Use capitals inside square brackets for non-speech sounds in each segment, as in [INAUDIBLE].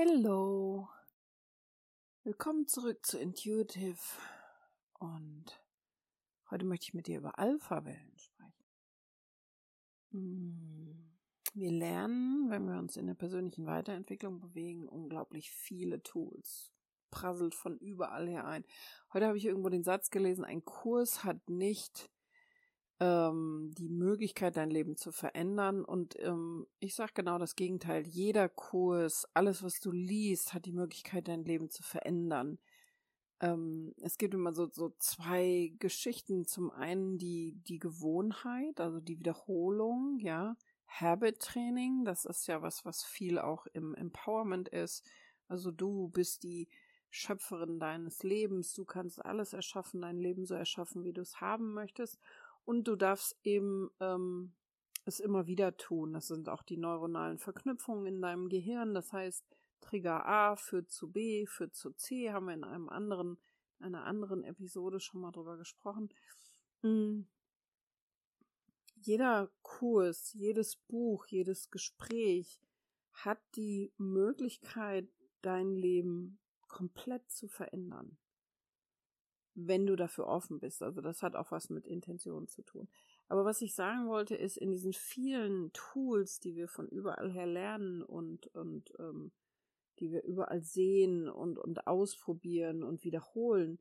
Hello. Willkommen zurück zu Intuitive und heute möchte ich mit dir über Alpha-Wellen sprechen. Hm, wir lernen, wenn wir uns in der persönlichen Weiterentwicklung bewegen, unglaublich viele Tools. Prasselt von überall her ein. Heute habe ich irgendwo den Satz gelesen, ein Kurs hat nicht ähm, die Möglichkeit, dein Leben zu verändern. Und ähm, ich sage genau das Gegenteil. Jeder Kurs, alles, was du liest, hat die Möglichkeit, dein Leben zu verändern. Ähm, es gibt immer so, so zwei Geschichten. Zum einen die, die Gewohnheit, also die Wiederholung, ja. Habit Training, das ist ja was, was viel auch im Empowerment ist. Also du bist die Schöpferin deines Lebens, du kannst alles erschaffen, dein Leben so erschaffen, wie du es haben möchtest. Und du darfst eben ähm, es immer wieder tun. Das sind auch die neuronalen Verknüpfungen in deinem Gehirn. Das heißt, Trigger A führt zu B, führt zu C, haben wir in einem anderen, einer anderen Episode schon mal drüber gesprochen. Mhm. Jeder Kurs, jedes Buch, jedes Gespräch hat die Möglichkeit, dein Leben komplett zu verändern wenn du dafür offen bist. Also das hat auch was mit Intention zu tun. Aber was ich sagen wollte, ist, in diesen vielen Tools, die wir von überall her lernen und, und ähm, die wir überall sehen und, und ausprobieren und wiederholen,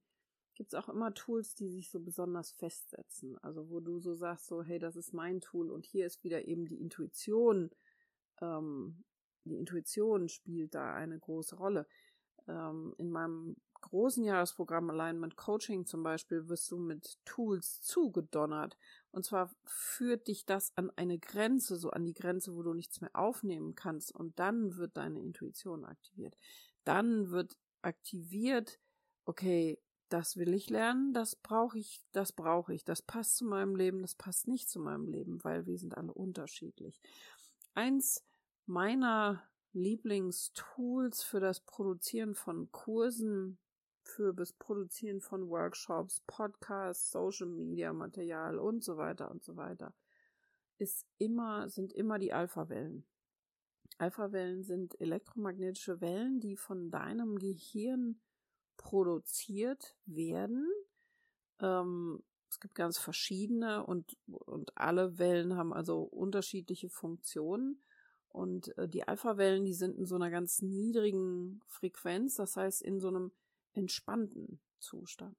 gibt es auch immer Tools, die sich so besonders festsetzen. Also wo du so sagst, so, hey, das ist mein Tool und hier ist wieder eben die Intuition. Ähm, die Intuition spielt da eine große Rolle. Ähm, in meinem großen Jahresprogramm Alignment Coaching zum Beispiel wirst du mit Tools zugedonnert. Und zwar führt dich das an eine Grenze, so an die Grenze, wo du nichts mehr aufnehmen kannst. Und dann wird deine Intuition aktiviert. Dann wird aktiviert, okay, das will ich lernen, das brauche ich, das brauche ich, das passt zu meinem Leben, das passt nicht zu meinem Leben, weil wir sind alle unterschiedlich. Eins meiner Lieblingstools für das Produzieren von Kursen für das Produzieren von Workshops, Podcasts, Social Media Material und so weiter und so weiter, ist immer, sind immer die Alpha-Wellen. Alpha-Wellen sind elektromagnetische Wellen, die von deinem Gehirn produziert werden. Ähm, es gibt ganz verschiedene und, und alle Wellen haben also unterschiedliche Funktionen. Und äh, die Alpha-Wellen, die sind in so einer ganz niedrigen Frequenz, das heißt in so einem entspannten Zustand.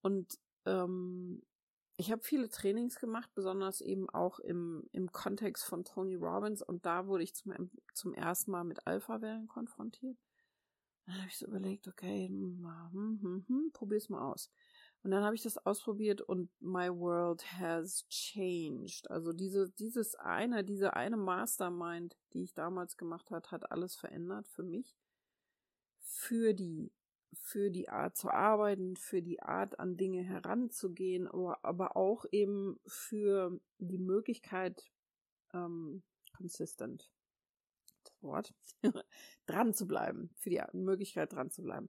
Und ähm, ich habe viele Trainings gemacht, besonders eben auch im, im Kontext von Tony Robbins und da wurde ich zum, zum ersten Mal mit Alpha-Wellen konfrontiert. Dann habe ich so überlegt, okay, hm, hm, hm, hm, probier's mal aus. Und dann habe ich das ausprobiert und my world has changed. Also diese, dieses eine, diese eine Mastermind, die ich damals gemacht hat, hat alles verändert für mich. Für die für die Art zu arbeiten, für die Art an Dinge heranzugehen, aber, aber auch eben für die Möglichkeit, ähm, consistent, das Wort, [LAUGHS] dran zu bleiben, für die Möglichkeit dran zu bleiben.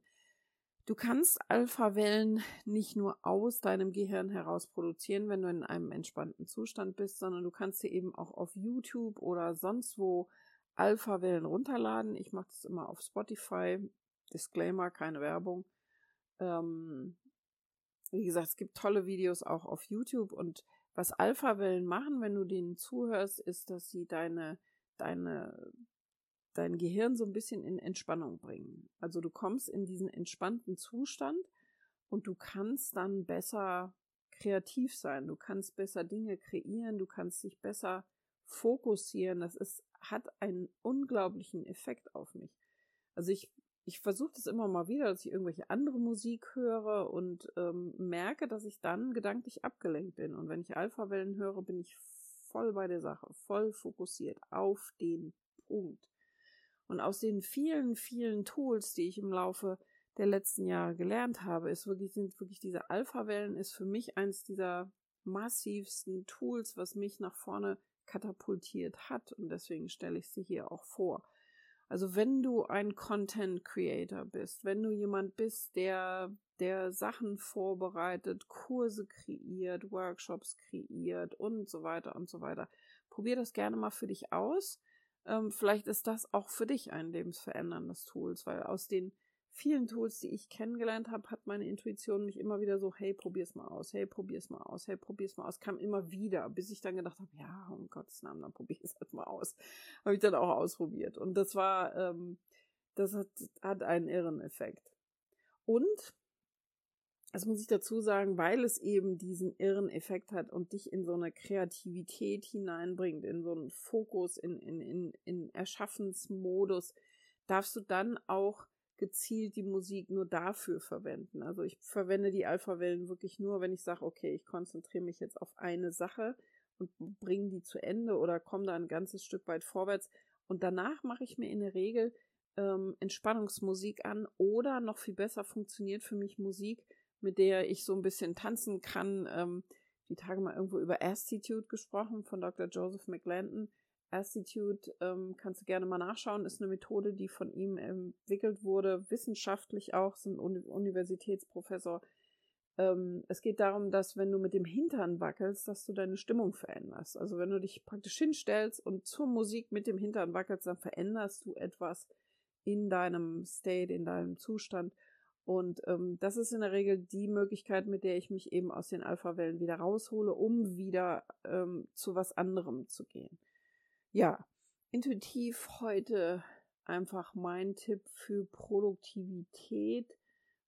Du kannst Alpha-Wellen nicht nur aus deinem Gehirn heraus produzieren, wenn du in einem entspannten Zustand bist, sondern du kannst dir eben auch auf YouTube oder sonst wo Alpha-Wellen runterladen. Ich mache das immer auf Spotify. Disclaimer, keine Werbung. Ähm, wie gesagt, es gibt tolle Videos auch auf YouTube und was Alpha-Wellen machen, wenn du denen zuhörst, ist, dass sie deine, deine, dein Gehirn so ein bisschen in Entspannung bringen. Also du kommst in diesen entspannten Zustand und du kannst dann besser kreativ sein. Du kannst besser Dinge kreieren, du kannst dich besser fokussieren. Das ist, hat einen unglaublichen Effekt auf mich. Also ich ich versuche das immer mal wieder, dass ich irgendwelche andere Musik höre und ähm, merke, dass ich dann gedanklich abgelenkt bin. Und wenn ich Alpha-Wellen höre, bin ich voll bei der Sache, voll fokussiert auf den Punkt. Und aus den vielen, vielen Tools, die ich im Laufe der letzten Jahre gelernt habe, ist wirklich, sind wirklich diese Alpha-Wellen ist für mich eins dieser massivsten Tools, was mich nach vorne katapultiert hat. Und deswegen stelle ich sie hier auch vor. Also wenn du ein Content Creator bist, wenn du jemand bist, der, der Sachen vorbereitet, Kurse kreiert, Workshops kreiert und so weiter und so weiter, probier das gerne mal für dich aus. ähm, vielleicht ist das auch für dich ein lebensveränderndes Tools, weil aus den vielen Tools, die ich kennengelernt habe, hat meine Intuition mich immer wieder so, hey, probier's mal aus, hey, probier's mal aus, hey, probier's mal aus, kam immer wieder, bis ich dann gedacht habe, ja, um Gottes Namen, dann probier es [LAUGHS] halt mal aus. Habe ich dann auch ausprobiert. Und das war, ähm, das hat, hat einen irren Effekt. Und das muss ich dazu sagen, weil es eben diesen irren Effekt hat und dich in so eine Kreativität hineinbringt, in so einen Fokus, in, in, in, in Erschaffensmodus, darfst du dann auch gezielt die Musik nur dafür verwenden. Also ich verwende die Alpha-Wellen wirklich nur, wenn ich sage, okay, ich konzentriere mich jetzt auf eine Sache und bringe die zu Ende oder komme da ein ganzes Stück weit vorwärts. Und danach mache ich mir in der Regel ähm, Entspannungsmusik an oder noch viel besser funktioniert für mich Musik, mit der ich so ein bisschen tanzen kann. Ähm, die Tage mal irgendwo über Astitude gesprochen von Dr. Joseph McLandon. Astitude ähm, kannst du gerne mal nachschauen, ist eine Methode, die von ihm entwickelt wurde, wissenschaftlich auch, ist ein Uni Universitätsprofessor. Ähm, es geht darum, dass wenn du mit dem Hintern wackelst, dass du deine Stimmung veränderst. Also wenn du dich praktisch hinstellst und zur Musik mit dem Hintern wackelst, dann veränderst du etwas in deinem State, in deinem Zustand. Und ähm, das ist in der Regel die Möglichkeit, mit der ich mich eben aus den Alpha-Wellen wieder raushole, um wieder ähm, zu was anderem zu gehen. Ja, intuitiv heute einfach mein Tipp für Produktivität.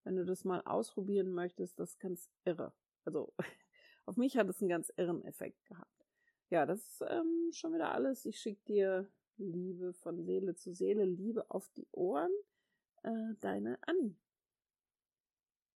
Wenn du das mal ausprobieren möchtest, das ist ganz irre. Also [LAUGHS] auf mich hat es einen ganz irren Effekt gehabt. Ja, das ist ähm, schon wieder alles. Ich schicke dir Liebe von Seele zu Seele, Liebe auf die Ohren. Äh, deine Annie.